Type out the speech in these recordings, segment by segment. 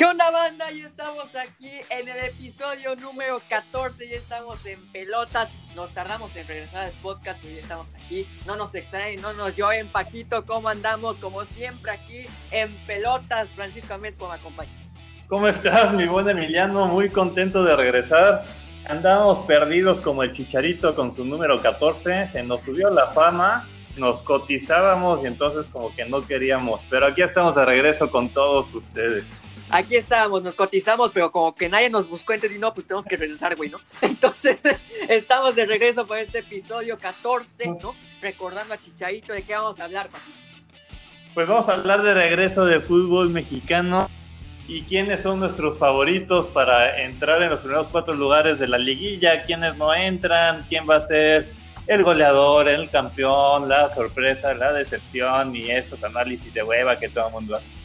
¿Qué onda banda? Ya estamos aquí en el episodio número 14, ya estamos en pelotas, nos tardamos en regresar al podcast, pero ya estamos aquí, no nos extraen, no nos lloren, Paquito, ¿cómo andamos? Como siempre aquí en pelotas, Francisco Amés, ¿cómo me acompaña? ¿Cómo estás, mi buen Emiliano? Muy contento de regresar. Andamos perdidos como el chicharito con su número 14, se nos subió la fama, nos cotizábamos y entonces como que no queríamos, pero aquí estamos de regreso con todos ustedes aquí estábamos, nos cotizamos, pero como que nadie nos buscó, entonces no, pues tenemos que regresar, güey, ¿no? Entonces, estamos de regreso para este episodio 14, ¿no? Recordando a Chicharito, ¿de qué vamos a hablar, Paquito? Pues vamos a hablar de regreso de fútbol mexicano y quiénes son nuestros favoritos para entrar en los primeros cuatro lugares de la liguilla, quiénes no entran, quién va a ser el goleador, el campeón, la sorpresa, la decepción y estos análisis de hueva que todo el mundo hace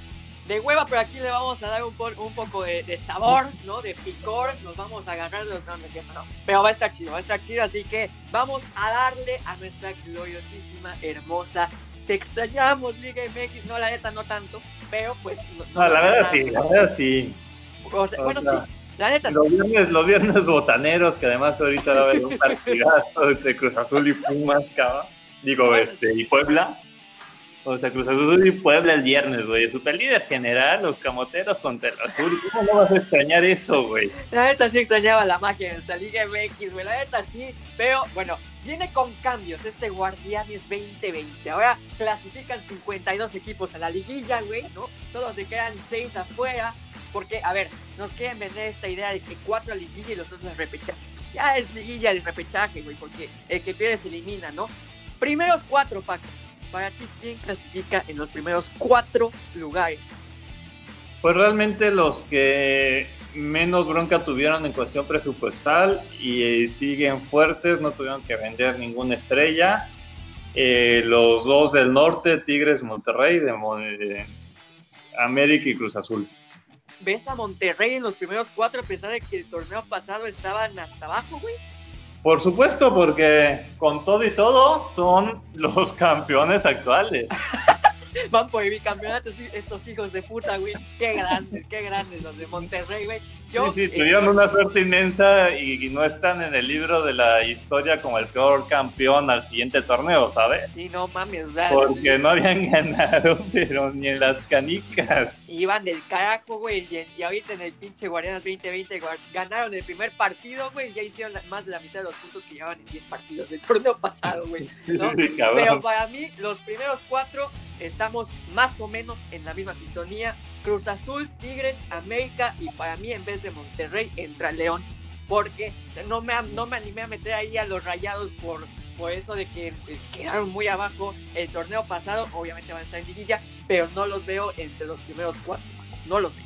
de hueva, pero aquí le vamos a dar un, un poco de, sabor, ¿no? De picor, nos vamos a agarrar de los grandes ¿no? Pero va a estar chido, va a estar chido, así que vamos a darle a nuestra gloriosísima, hermosa. Te extrañamos, Liga MX, no, la neta no tanto, pero pues... No, la verdad sí, la verdad sí. bueno, sí. La neta los viernes, los viernes botaneros, que además ahorita va a haber un partidazo entre Cruz Azul y Pumas. Digo, este, y Puebla. O sea, Cruz Azul y Puebla el viernes, güey. Super líder general, los camoteros contra el azul. ¿Cómo no vas a extrañar eso, güey? La neta sí extrañaba la magia en esta Liga MX, güey. La neta sí. Pero bueno, viene con cambios este Guardianes 2020. Ahora clasifican 52 equipos a la liguilla, güey, ¿no? Solo se quedan 6 afuera. Porque, a ver, nos quieren vender esta idea de que 4 a liguilla y los otros repechaje. Ya es liguilla el repechaje, güey, porque el que pierde se elimina, ¿no? Primeros 4, Paco para ti, ¿quién clasifica en los primeros cuatro lugares? Pues realmente los que menos bronca tuvieron en cuestión presupuestal y siguen fuertes, no tuvieron que vender ninguna estrella. Eh, los dos del norte, Tigres, Monterrey, de, América y Cruz Azul. ¿Ves a Monterrey en los primeros cuatro a pesar de que el torneo pasado estaban hasta abajo, güey? Por supuesto, porque con todo y todo son los campeones actuales. Van por el bicampeonato estos hijos de puta, güey. Qué grandes, qué grandes los de Monterrey, güey sí, sí, tuvieron una suerte inmensa y, no están en el libro de la historia como el peor campeón al siguiente torneo, ¿sabes? Sí, no mames, Porque no habían ganado, pero ni en las canicas. Iban del carajo, güey, y, ahorita en el pinche Guardianas 2020 ganaron el primer partido, güey, y ya hicieron más de la mitad de los puntos que llevaban en 10 partidos del torneo pasado, güey. pero para mí, los primeros cuatro estamos más o menos en la misma sintonía. Cruz Azul, Tigres, América y para mí en vez de Monterrey entra León. Porque no me, no me animé a meter ahí a los rayados por, por eso de que quedaron muy abajo el torneo pasado. Obviamente van a estar en liguilla, pero no los veo entre los primeros cuatro. No los veo.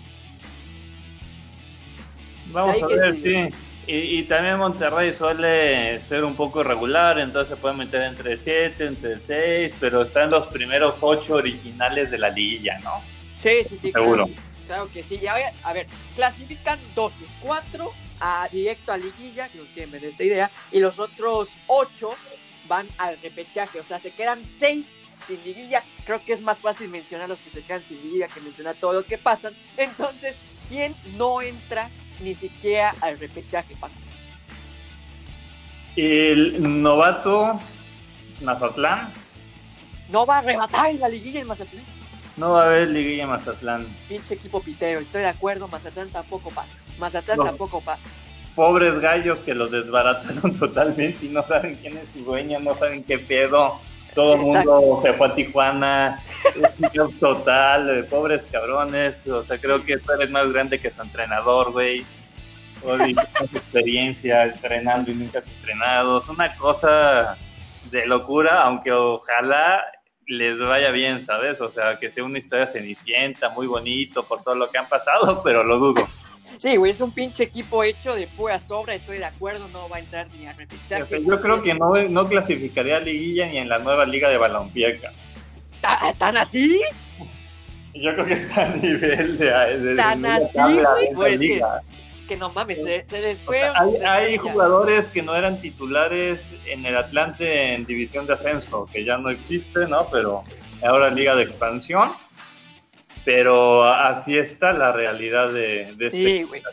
Vamos a ver, sí. Y, también Monterrey suele ser un poco irregular, entonces se puede meter entre 7, entre 6, pero está en los primeros 8 originales de la liguilla, ¿no? Sí, sí, sí. Seguro. Claro, que sí. Ya, a ver, clasifican 12, 4 a, directo a liguilla, que nos quieren ver esta idea, y los otros 8 van al repechaje, o sea, se quedan 6 sin liguilla. Creo que es más fácil mencionar los que se quedan sin liguilla que mencionar todos los que pasan. Entonces, ¿quién no entra ni siquiera al repechaje, Paco. El novato Mazatlán. No va a arrebatar en la liguilla en Mazatlán. No va a haber liguilla en Mazatlán. Pinche equipo piteo, estoy de acuerdo, Mazatlán tampoco pasa. Mazatlán tampoco pasa. Pobres gallos que los desbarataron totalmente y no saben quién es su dueño, no saben qué pedo. Todo el mundo se fue a Tijuana, un total, pobres cabrones. O sea, creo que tú eres más grande que su entrenador, güey. O experiencia entrenando y nunca has entrenado. Es una cosa de locura, aunque ojalá les vaya bien, ¿sabes? O sea, que sea una historia cenicienta, muy bonito por todo lo que han pasado, pero lo dudo. Sí, güey, es un pinche equipo hecho de pura sobra, estoy de acuerdo, no va a entrar ni a repetir. yo creo que no, no clasificaría a liguilla ni en la nueva liga de balompié. ¿Tan así? Yo creo que está a nivel de... ¿Tan así, güey? es, que, que, no mames, se, les fue... hay, hay jugadores que no eran titulares en el Atlante en división de ascenso, que ya no existe, ¿no? Pero ahora liga de expansión pero así está la realidad de, de sí, este güey.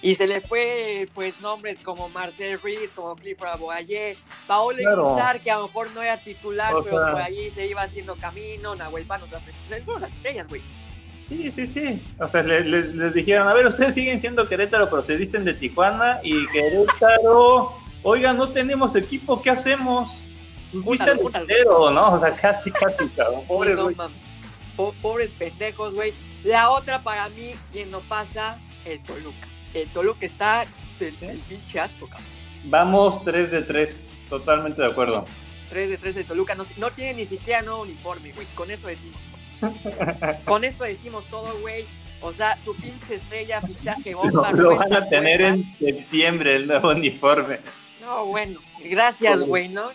Y se le fue, pues, nombres como Marcel Ruiz, como Clifford Aboyé, Paolo claro. que a lo mejor no era titular, pero por ahí se iba haciendo camino, Nahuel Pan, o sea, se, fueron las estrellas, güey. Sí, sí, sí. O sea, les, dijeron, a ver, ustedes siguen siendo Querétaro, pero se visten de Tijuana y Querétaro, oiga, no tenemos equipo, ¿qué hacemos? Entero, ¿no? O sea, casi, casi, cabrón. Pobres, pobres pendejos, güey. La otra para mí, quien no pasa, el Toluca el Toluca está del, pinche asco, cabrón. Vamos 3 de 3, totalmente de acuerdo. 3 de 3 de Toluca, no, no tiene ni siquiera nuevo uniforme, güey. Con eso decimos Con eso decimos todo, güey. O sea, su pinche estrella, fichaje bomba. Lo, lo van a tener en septiembre el nuevo uniforme. No, bueno, gracias, güey, ¿no?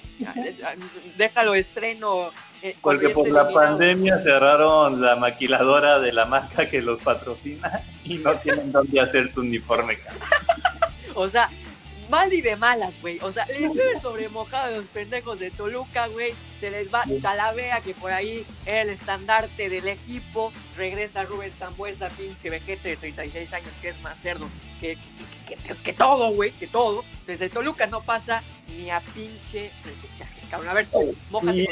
Déjalo estreno eh, Porque por la pandemia cerraron la maquiladora de la marca que los patrocina y no tienen dónde hacer su uniforme. o sea, mal y de malas, güey. O sea, les llueve sobre mojado a los pendejos de Toluca, güey. Se les va Talavera, que por ahí era el estandarte del equipo. Regresa Rubén Zambuesa, pinche vejete de 36 años, que es más cerdo que, que, todo, güey, que todo. Entonces, de Toluca no pasa ni a pinche repechaje. Cabrón, a ver tú, mojate.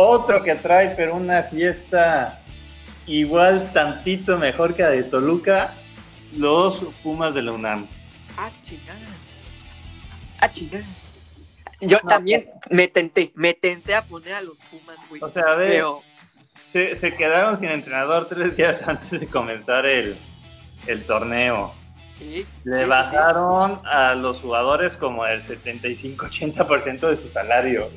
Otro que trae, pero una fiesta igual tantito mejor que la de Toluca, los Pumas de la UNAM. Ah, chingada. Ah, chingada. Yo también me tenté, me tenté a poner a los Pumas, güey. O sea, a ver, se, se, quedaron sin entrenador tres días antes de comenzar el, el torneo. Sí, Le bajaron a los jugadores como el 75-80% de su salario.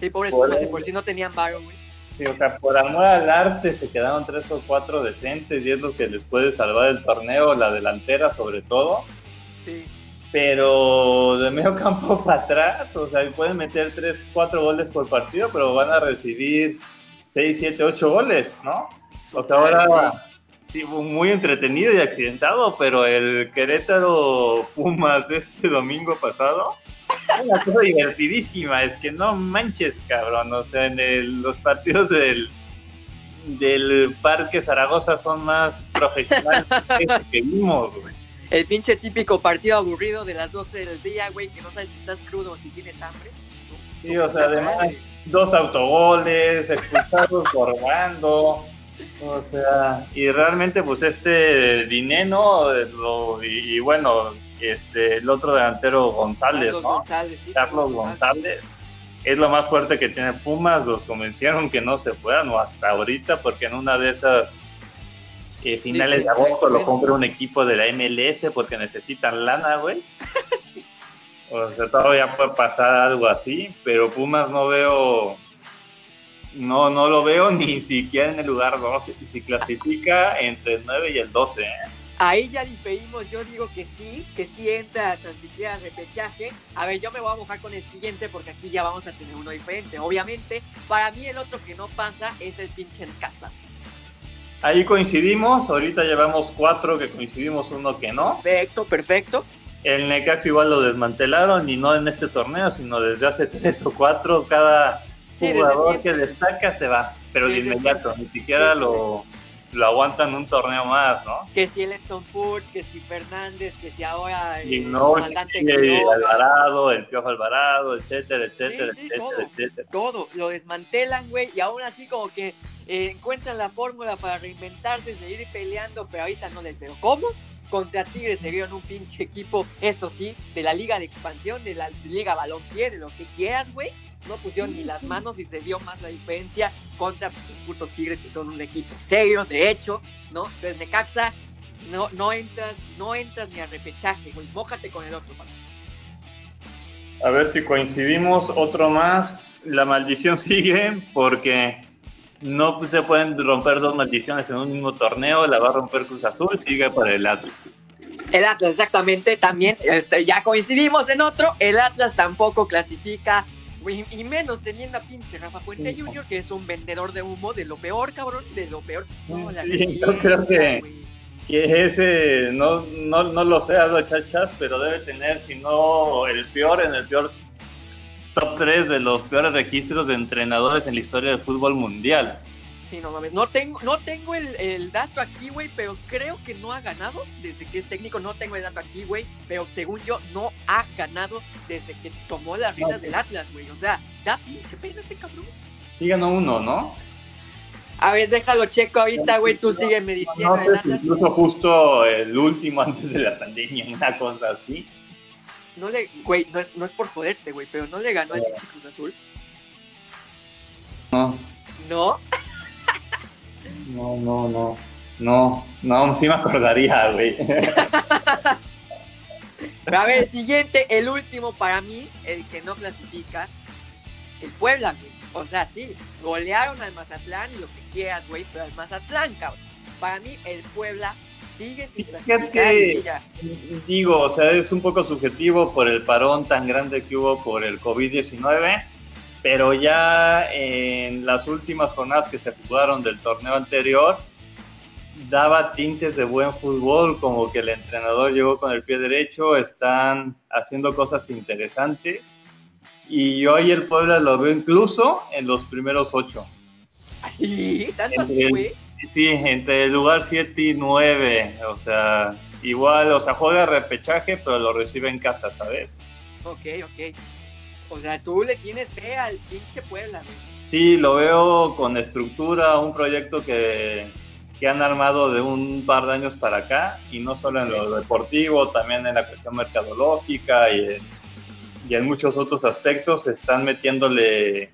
Sí, pobres por, Pumas, por si no tenían varo, güey. Sí, o sea, por amor al arte se quedaron tres o cuatro decentes y es lo que les puede salvar el torneo, la delantera sobre todo. Sí. Pero de medio campo para atrás, o sea, pueden meter tres, cuatro goles por partido, pero van a recibir seis, siete, ocho goles, ¿no? O sea, ahora sí, muy entretenido y accidentado, pero el Querétaro Pumas de este domingo pasado una cosa divertidísima, es que no manches, cabrón. O sea, en los partidos del, del Parque Zaragoza son más profesionales que vimos, güey. El pinche típico partido aburrido de las 12 del día, güey, que no sabes si estás crudo o si tienes hambre. Sí, o sea, además, dos autogoles, expulsados por bando. O sea, y realmente, pues este dinero, y bueno, este, el otro delantero González, Carlos González, Carlos González. Es lo más fuerte que tiene Pumas, los convencieron que no se puedan, o hasta ahorita, porque en una de esas eh, finales de agosto lo compra un equipo de la MLS porque necesitan lana, güey. O sea, todavía puede pasar algo así, pero Pumas no veo, no, no lo veo ni siquiera en el lugar 12, si clasifica entre el 9 y el 12, ¿eh? Ahí ya diferimos, yo digo que sí, que sí entra tan siquiera repechaje. A ver, yo me voy a mojar con el siguiente porque aquí ya vamos a tener uno diferente. Obviamente, para mí el otro que no pasa es el pinche Necaxa. Ahí coincidimos, ahorita llevamos cuatro que coincidimos, uno que no. Perfecto, perfecto. El Necaxa igual lo desmantelaron y no en este torneo, sino desde hace tres o cuatro. Cada jugador que destaca se va, pero de inmediato, ni siquiera lo lo aguantan un torneo más, ¿no? Que si el Edson Ford, que si Fernández, que si ahora el no, comandante el Alvarado, el Piojo Alvarado, etcétera, etcétera, etcétera, todo, etcétera. Todo, lo desmantelan, güey, y aún así como que eh, encuentran la fórmula para reinventarse, seguir peleando, pero ahorita no les veo. ¿Cómo? Contra Tigres se vieron un pinche equipo, esto sí, de la Liga de Expansión, de la Liga Balompié, de lo que quieras, güey no pusieron ni las manos y se vio más la diferencia contra los putos Tigres que son un equipo serio, de hecho, ¿no? Entonces Necaxa, no, no entras, no entras ni a repechaje, güey, mójate con el otro. A ver si coincidimos, otro más, la maldición sigue porque no se pueden romper dos maldiciones en un mismo torneo, la va a romper Cruz Azul, sigue para el Atlas. El Atlas, exactamente, también, este, ya coincidimos en otro, el Atlas tampoco clasifica y menos teniendo a pinche Rafa Puente Jr., que es un vendedor de humo de lo peor, cabrón, de lo peor. No, la yo creo que, ese, no, no, no lo sé, algo chachas, pero debe tener, si no, el peor, en el peor top 3 de los peores registros de entrenadores en la historia del fútbol mundial. Sí, no mames. No tengo, no tengo el, dato aquí, güey, pero creo que no ha ganado desde que es técnico. No tengo el dato aquí, güey, pero según yo, no ha ganado desde que tomó las riendas del Atlas, güey. O sea, da pinche pena este cabrón. Sí ganó uno, ¿no? A ver, déjalo checo ahorita, güey. Tú sigue me diciendo. el Atlas. Incluso justo el último antes de la pandemia, una cosa así. No le, güey, no es, no es por joderte, güey, pero no le ganó al Cruz Azul. No. ¿No? No, no, no. No, no, sí me acordaría, güey. A ver, el siguiente, el último para mí, el que no clasifica, el Puebla, güey. O sea, sí, golearon al Mazatlán y lo que quieras, güey, pero al Mazatlán, cabrón. Para mí, el Puebla sigue sin clasificar. digo, o sea, es un poco subjetivo por el parón tan grande que hubo por el COVID-19 pero ya en las últimas jornadas que se jugaron del torneo anterior, daba tintes de buen fútbol, como que el entrenador llegó con el pie derecho, están haciendo cosas interesantes. Y hoy el Puebla lo veo incluso en los primeros ocho. ¿Así? ¿Ah, ¿Tanto así, güey? Sí, entre el lugar 7 y 9. O sea, igual, o sea, juega repechaje, pero lo recibe en casa, ¿sabes? Ok, ok. O sea, tú le tienes fe al pinche Puebla, güey. Sí, lo veo con estructura, un proyecto que, que, han armado de un par de años para acá, y no solo en lo deportivo, también en la cuestión mercadológica y en, y en muchos otros aspectos, están metiéndole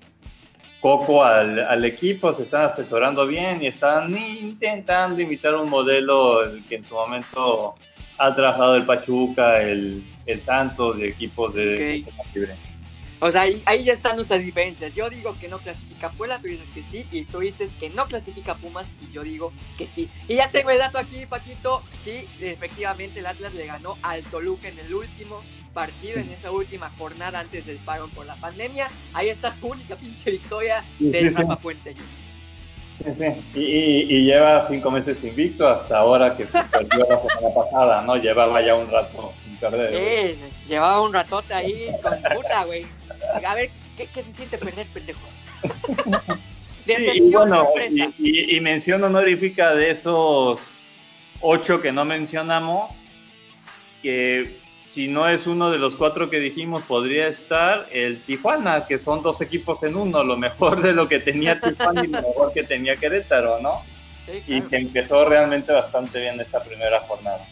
coco al, al, equipo, se están asesorando bien y están intentando imitar un modelo que en su momento ha trabajado el Pachuca, el, el Santos, de equipos de, okay. libre. O sea, ahí, ya están nuestras diferencias. Yo digo que no clasifica Puebla, tú dices que sí, y tú dices que no clasifica Pumas, y yo digo que sí. Y ya tengo el dato aquí, Paquito. Sí, efectivamente el Atlas le ganó al Toluca en el último partido, en esa última jornada antes del paro por la pandemia. Ahí está su única pinche victoria del Rafa Puente Sí, sí. Y, lleva cinco meses invicto hasta ahora que se perdió la semana pasada, ¿no? Llevaba ya un rato sin perder. Sí, llevaba un ratote ahí con puta, güey. A ver, ¿qué, se siente perder, pendejo? y bueno, y, y, mención honorífica de esos ocho que no mencionamos, que si no es uno de los cuatro que dijimos, podría estar el Tijuana, que son dos equipos en uno, lo mejor de lo que tenía Tijuana y lo mejor que tenía Querétaro, ¿no? Y que empezó realmente bastante bien esta primera jornada.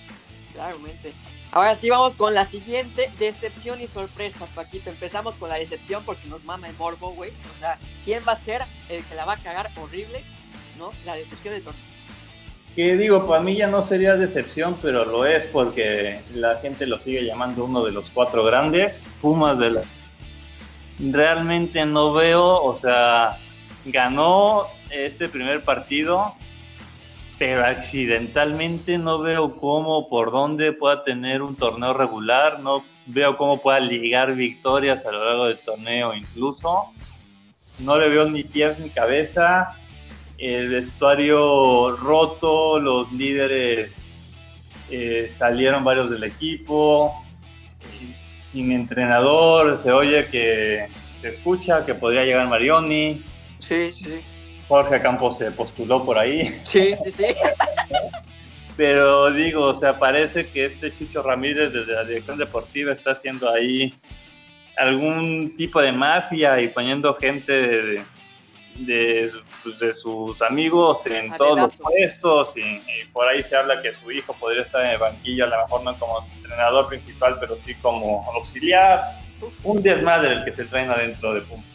Claramente. Ahora sí vamos con la siguiente, decepción y sorpresa, Paquito. Empezamos con la decepción porque nos mama el morbo, güey. O sea, ¿quién va a ser el que la va a cagar horrible? ¿No? La decepción de torneo. Que digo, para mí ya no sería decepción, pero lo es porque la gente lo sigue llamando uno de los cuatro grandes, Pumas de la... Realmente no veo, o sea, ganó este primer partido, pero accidentalmente no veo cómo, por dónde pueda tener un torneo regular, no veo cómo pueda ligar victorias a lo largo del torneo incluso. No le veo ni pies ni cabeza, el vestuario roto, los líderes eh, salieron varios del equipo, sin entrenador, se oye que se escucha que podría llegar Marioni. Sí, sí. Jorge Campos se postuló por ahí. Sí, sí, sí. Pero digo, o sea, parece que este Chucho Ramírez desde la dirección deportiva está haciendo ahí algún tipo de mafia y poniendo gente de, de, pues, sus amigos en todos los puestos y, por ahí se habla que su hijo podría estar en el banquillo, a lo mejor no como entrenador principal, pero sí como auxiliar. Un desmadre el que se traen adentro de Pumas.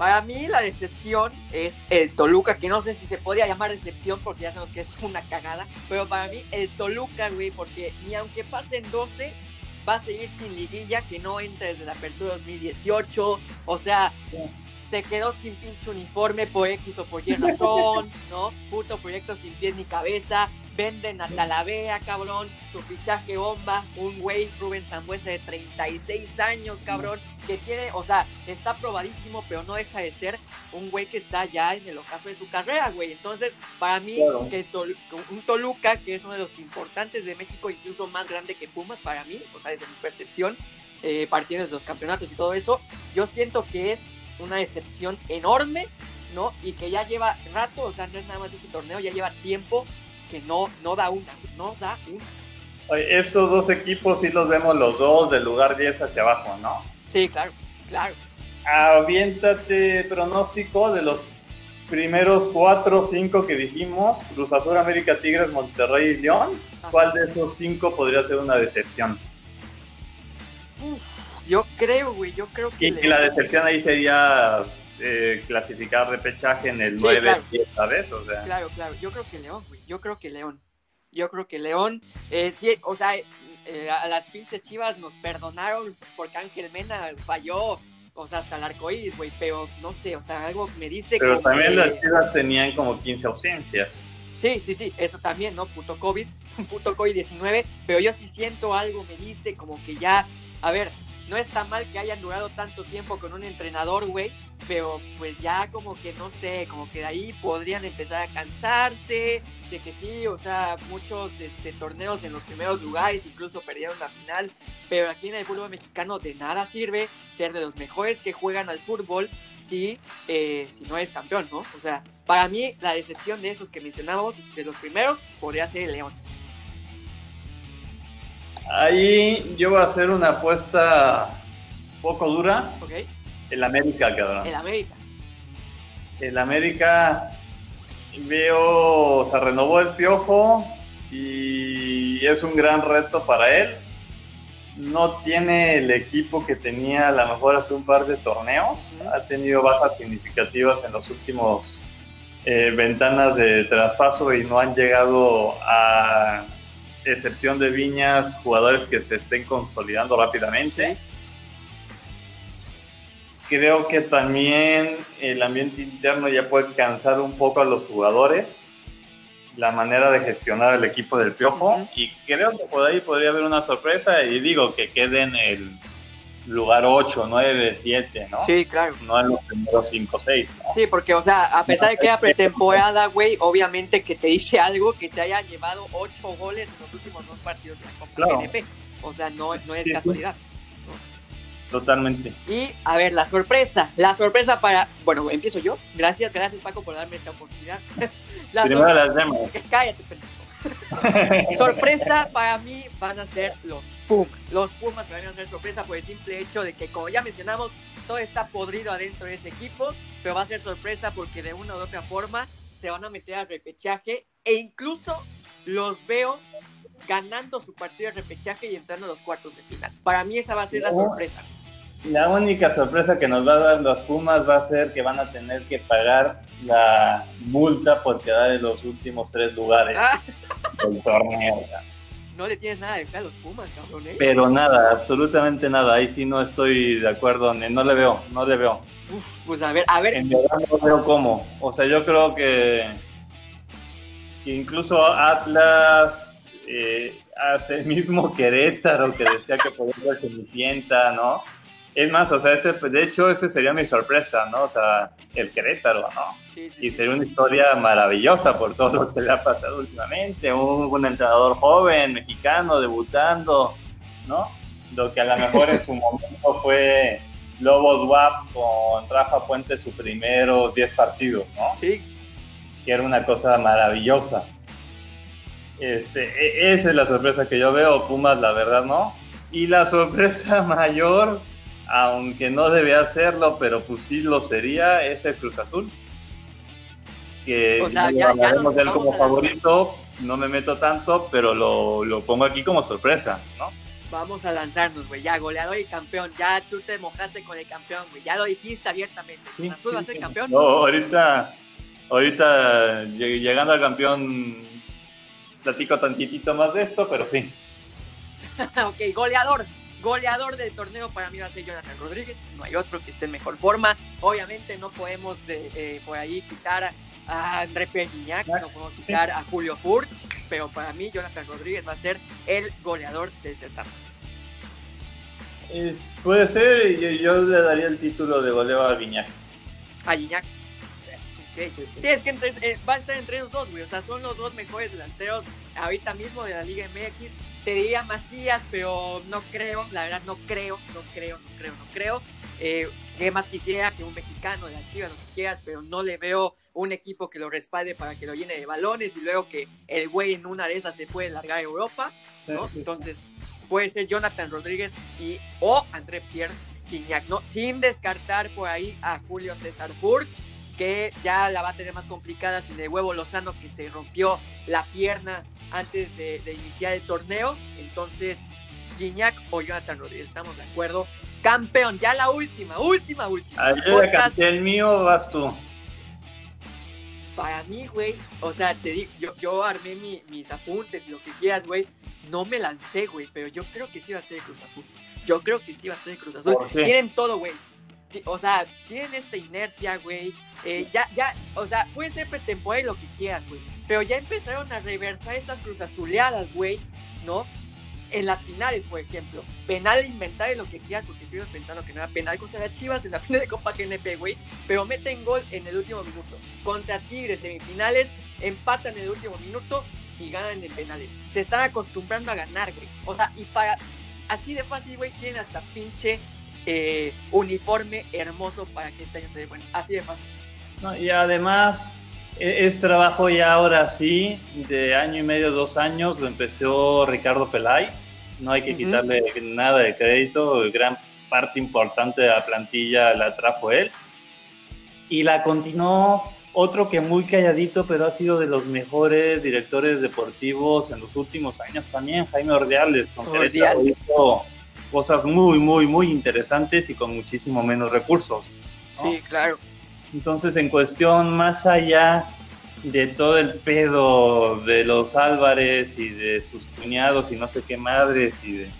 Para mí la decepción es el Toluca, que no sé si se podría llamar decepción porque ya sabemos que es una cagada, pero para mí el Toluca, güey, porque ni aunque pasen 12, va a seguir sin liguilla, que no entra desde la apertura 2018, o sea, se quedó sin pinche uniforme por X o por Y razón, ¿no? Puto proyecto sin pies ni cabeza, Venden a Talavera, cabrón. Su fichaje bomba. Un güey, Rubén Zambuesa, de 36 años, cabrón. Que tiene, o sea, está probadísimo, pero no deja de ser un güey que está ya en el ocaso de su carrera, güey. Entonces, para mí, que un Toluca, que es uno de los importantes de México, incluso más grande que Pumas, para mí, o sea, desde mi percepción, eh, partiendo de los campeonatos y todo eso, yo siento que es una decepción enorme ¿no? Y que ya lleva rato, o sea, no es nada más este torneo, ya lleva tiempo que no, no da una, no da una. estos dos equipos sí los vemos los dos del lugar 10 hacia abajo, ¿no? Sí, claro, claro. Aviéntate pronóstico de los primeros cuatro o cinco que dijimos, Cruz Azul, América, Tigres, Monterrey y León. ¿Cuál de esos cinco podría ser una decepción? yo creo, güey, yo creo que... Y, la decepción ahí sería eh, clasificar repechaje en el 9, claro. 10, ¿sabes? O sea. Claro, claro, yo creo que León, güey, yo creo que León. Yo creo que León, eh, sí, o sea, eh, a las pinches chivas nos perdonaron porque Ángel Mena falló o sea, hasta el arcoíris, güey, pero no sé, o sea, algo me dice Pero también las chivas tenían como 15 ausencias. Sí, sí, sí, eso también, ¿no? Puto COVID, puto COVID-19, pero yo sí siento algo, me dice como que ya, a ver, no está mal que hayan durado tanto tiempo con un entrenador, güey, pero pues ya como que no sé, como que de ahí podrían empezar a cansarse, de que sí, o sea, muchos este, torneos en los primeros lugares incluso perdieron la final, pero aquí en el fútbol mexicano de nada sirve ser de los mejores que juegan al fútbol si, eh, si no es campeón, ¿no? O sea, para mí la decepción de esos que mencionamos, de los primeros, podría ser el León. Ahí yo voy a hacer una apuesta poco dura. Ok. El América, cabrón. El América. El América veo, se renovó el piojo y es un gran reto para él. No tiene el equipo que tenía a lo mejor hace un par de torneos. Ha tenido bajas significativas en los últimos eh, ventanas de traspaso y no han llegado a excepción de Viñas, jugadores que se estén consolidando rápidamente. Creo que también el ambiente interno ya puede cansar un poco a los jugadores, la manera de gestionar el equipo del Piojo, y creo que por ahí podría haber una sorpresa, y digo que queden el lugar 8, 9, 7, ¿no? Sí, claro. No en los primeros 5, 6. Sí, porque, o sea, a pesar de que era pretemporada, güey, obviamente que te dice algo que se haya llevado 8 goles en los últimos dos partidos de la Copa GNP. O sea, no, no es casualidad. Totalmente. Y, a ver, la sorpresa. La sorpresa para. Bueno, empiezo yo. Gracias, gracias, Paco, por darme esta oportunidad. la Primero las. Cállate, sorpresa para mí van a ser los Pumas. Los Pumas van a ser sorpresa por el simple hecho de que, como ya mencionamos, todo está podrido adentro de ese equipo, pero va a ser sorpresa porque de una u otra forma se van a meter al repechaje e incluso los veo ganando su partido de repechaje y entrando a los cuartos de final. Para mí esa va a ser la sorpresa. La única sorpresa que nos va a dar los Pumas va a ser que van a tener que pagar la multa por quedar en los últimos tres lugares ah. del torneo. No le tienes nada de fe a los Pumas, cabrón. ¿eh? Pero nada, absolutamente nada. Ahí sí no estoy de acuerdo. No le veo, no le veo. pues a ver, a ver. En verdad no veo cómo. O sea, yo creo que, incluso Atlas, eh, hace el mismo Querétaro que decía que podía ser Cenicienta, ¿no? Es más, o sea, ese, de hecho, ese sería mi sorpresa, ¿no? O sea, el Querétaro, ¿no? y sería una historia maravillosa por todo lo que le ha pasado últimamente. Un, un entrenador joven, mexicano, debutando, ¿no? Lo que a lo mejor en su momento fue Lobos WAP con Rafa Puente su primero 10 partidos, ¿no? Sí. Que era una cosa maravillosa. Este, e, esa es la sorpresa que yo veo, Pumas, la verdad, ¿no? Y la sorpresa mayor aunque no debe hacerlo, pero pues sí lo sería, es el Cruz Azul. Que o sea, ya, ya de él como favorito, no me meto tanto, pero lo, lo, pongo aquí como sorpresa, ¿no? Vamos a lanzarnos, güey, ya, goleador y campeón, ya tú te mojaste con el campeón, güey, ya lo dijiste abiertamente, Cruz Azul va a ser campeón. No, ahorita, ahorita llegando al campeón, platico tantitito más de esto, pero sí. ok, goleador, Goleador del torneo para mí va a ser Jonathan Rodríguez, no hay otro que esté en mejor forma. Obviamente no podemos eh, por ahí quitar a André Pierre no podemos quitar a Julio Furt, pero para mí Jonathan Rodríguez va a ser el goleador del certamen. puede ser, yo, le daría el título de goleo a Guiñac. A Guiñac. Sí, es que eh, va a estar entre los dos, güey. O sea, son los dos mejores delanteros ahorita mismo de la Liga MX. Te diría Macías, pero no creo, la verdad no creo, no creo, no creo, no creo. Eh, ¿Qué más quisiera que un mexicano de aquí, lo que quieras, pero no le veo un equipo que lo respalde para que lo llene de balones y luego que el güey en una de esas se puede largar a Europa, ¿no? Entonces, puede ser Jonathan Rodríguez y o André Pierre Gignac, ¿no? Sin descartar por ahí a Julio César Burg, que ya la va a tener más complicada sin el huevo Lozano que se rompió la pierna antes de, iniciar el torneo. Entonces, Gignac o Jonathan Rodríguez, estamos de acuerdo. Campeón, ya la última, última, última. Ayer canté el mío, vas tú. Para mí, güey, o sea, te digo, yo, yo armé mis apuntes y lo que quieras, güey. No me lancé, güey, pero yo creo que sí va a ser el Cruz Azul. Yo creo que sí va a ser el Cruz Azul. Tienen todo, güey. O sea, tienen esta inercia, güey. Eh, ya, ya, o sea, puede ser pretemporada y lo que quieras, güey. Pero ya empezaron a reversar estas Cruz Azuleadas, güey, ¿no? en las finales, por ejemplo, penal inventar lo que quieras, porque sigo pensando que no era penal contra las Chivas en la final de Copa GNP, güey, pero meten gol en el último minuto. Contra Tigres, semifinales, empatan en el último minuto y ganan en penales. Se están acostumbrando a ganar, güey. O sea, y para. Así de fácil, güey, tienen hasta pinche eh, uniforme hermoso para que este año se dé bueno. Así de fácil. y además, e-, es trabajo ya ahora sí, de año y medio, dos años, lo empezó Ricardo Peláez, no hay que quitarle nada de crédito, gran parte importante de la plantilla la trajo él. Y la continuó otro que muy calladito, pero ha sido de los mejores directores deportivos en los últimos años también, Jaime hizo cosas muy, muy, muy interesantes y con muchísimo menos recursos. Sí, claro. Entonces, en cuestión más allá de todo el pedo de los Álvarez y de sus cuñados y no sé qué madres y de,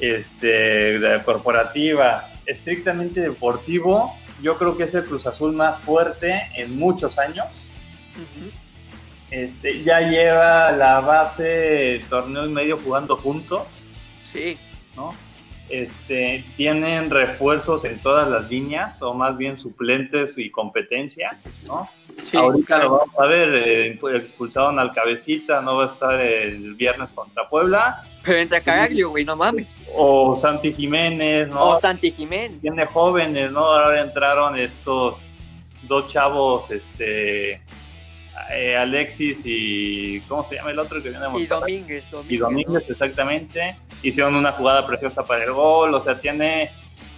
este, de corporativa, estrictamente deportivo, yo creo que es el Cruz Azul más fuerte en muchos años. este, ya lleva la base torneo y medio jugando juntos. Sí. ¿no? Este, tienen refuerzos en todas las líneas, o más bien suplentes y competencia, ¿no? Ahorita lo vamos a ver, eh, expulsaron al cabecita, no va a estar el viernes contra Puebla. Pero entra Caraglio, güey, no mames. O Santi Jiménez, ¿no? O Santi Jiménez. Tiene jóvenes, ¿no? Ahora entraron estos dos chavos, este, eh, Alexis y ¿cómo se llama el otro que viene a Y Domínguez, Y Domínguez, exactamente. Hicieron una jugada preciosa para el gol, o sea, tiene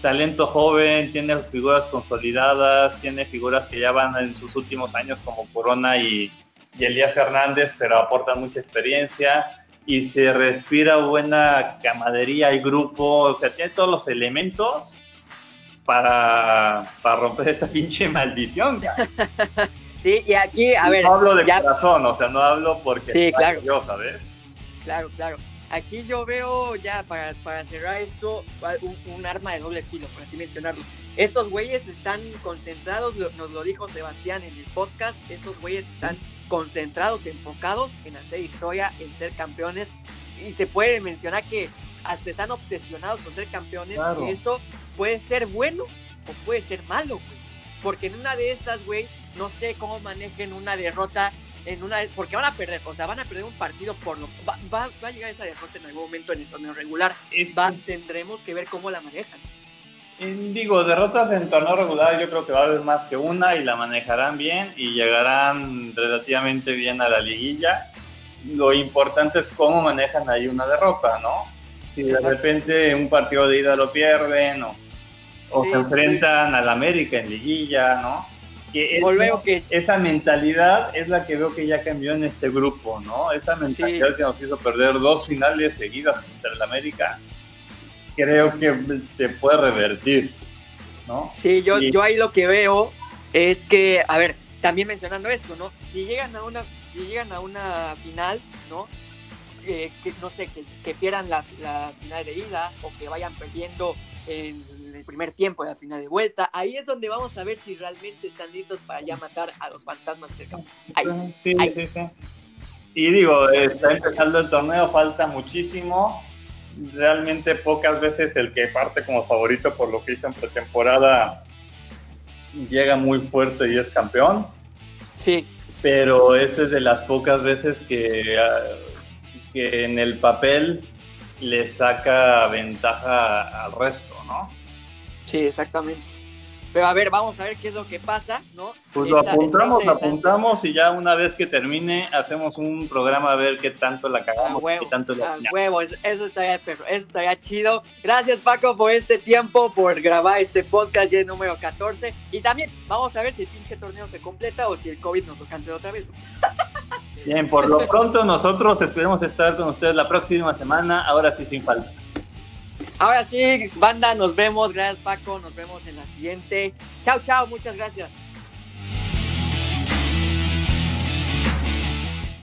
talento joven, tiene figuras consolidadas, tiene figuras que ya van en sus últimos años como Corona y, y Elías Hernández, pero aportan mucha experiencia y se respira buena camadería y grupo, o sea, tiene todos los elementos para, para romper esta pinche maldición. Sí, y aquí, a ver. No hablo de corazón, o sea, no hablo porque sí, claro. yo, ¿sabes? Claro, claro. Aquí yo veo, ya para, para cerrar esto, un, arma de doble filo, por así mencionarlo. Estos güeyes están concentrados, nos lo dijo Sebastián en el podcast, estos güeyes están concentrados, enfocados en hacer historia, en ser campeones. Y se puede mencionar que hasta están obsesionados con ser campeones. Y eso puede ser bueno o puede ser malo, güey. Porque en una de esas, güey, no sé cómo manejen una derrota en una porque van a perder, o sea, van a perder un partido por lo va, va, a llegar esa derrota en algún momento en el torneo regular. va, tendremos que ver cómo la manejan. Digo, derrotas en torneo regular yo creo que va a haber más que una y la manejarán bien y llegarán relativamente bien a la liguilla. Lo importante es cómo manejan ahí una derrota, ¿no? Si de repente un partido de ida lo pierden o, o se enfrentan al América en liguilla, ¿no? Que, esa mentalidad es la que veo que ya cambió en este grupo, ¿no? Esa mentalidad que nos hizo perder dos finales seguidas contra el América, creo que se puede revertir, ¿no? Sí, yo, yo ahí lo que veo es que, a ver, también mencionando esto, ¿no? Si llegan a una, si llegan a una final, ¿no? Eh, que no sé, que, que pierdan la, la, final de ida o que vayan perdiendo en el primer tiempo de la final de vuelta. Ahí es donde vamos a ver si realmente están listos para ya matar a los fantasmas cerca. sí, sí, sí. Y digo, está empezando el torneo, falta muchísimo. Realmente pocas veces el que parte como favorito por lo que hizo en pretemporada llega muy fuerte y es campeón. Sí. Pero esta es de las pocas veces que, ah, que en el papel le saca ventaja al resto, ¿no? Sí, exactamente. Pero a ver, vamos a ver qué es lo que pasa, ¿no? Pues lo apuntamos, lo apuntamos y ya una vez que termine hacemos un programa a ver qué tanto la cagamos, huevo, qué tanto la... huevo, eso estaría, eso estaría chido. Gracias Paco por este tiempo, por grabar este podcast ya número 14. Y también vamos a ver si el pinche torneo se completa o si el COVID nos lo cancela otra vez. Bien, por lo pronto nosotros esperemos estar con ustedes la próxima semana, ahora sí sin falta. Ahora sí, banda, nos vemos. Gracias, Paco. Nos vemos en la siguiente. Chao, chao. Muchas gracias.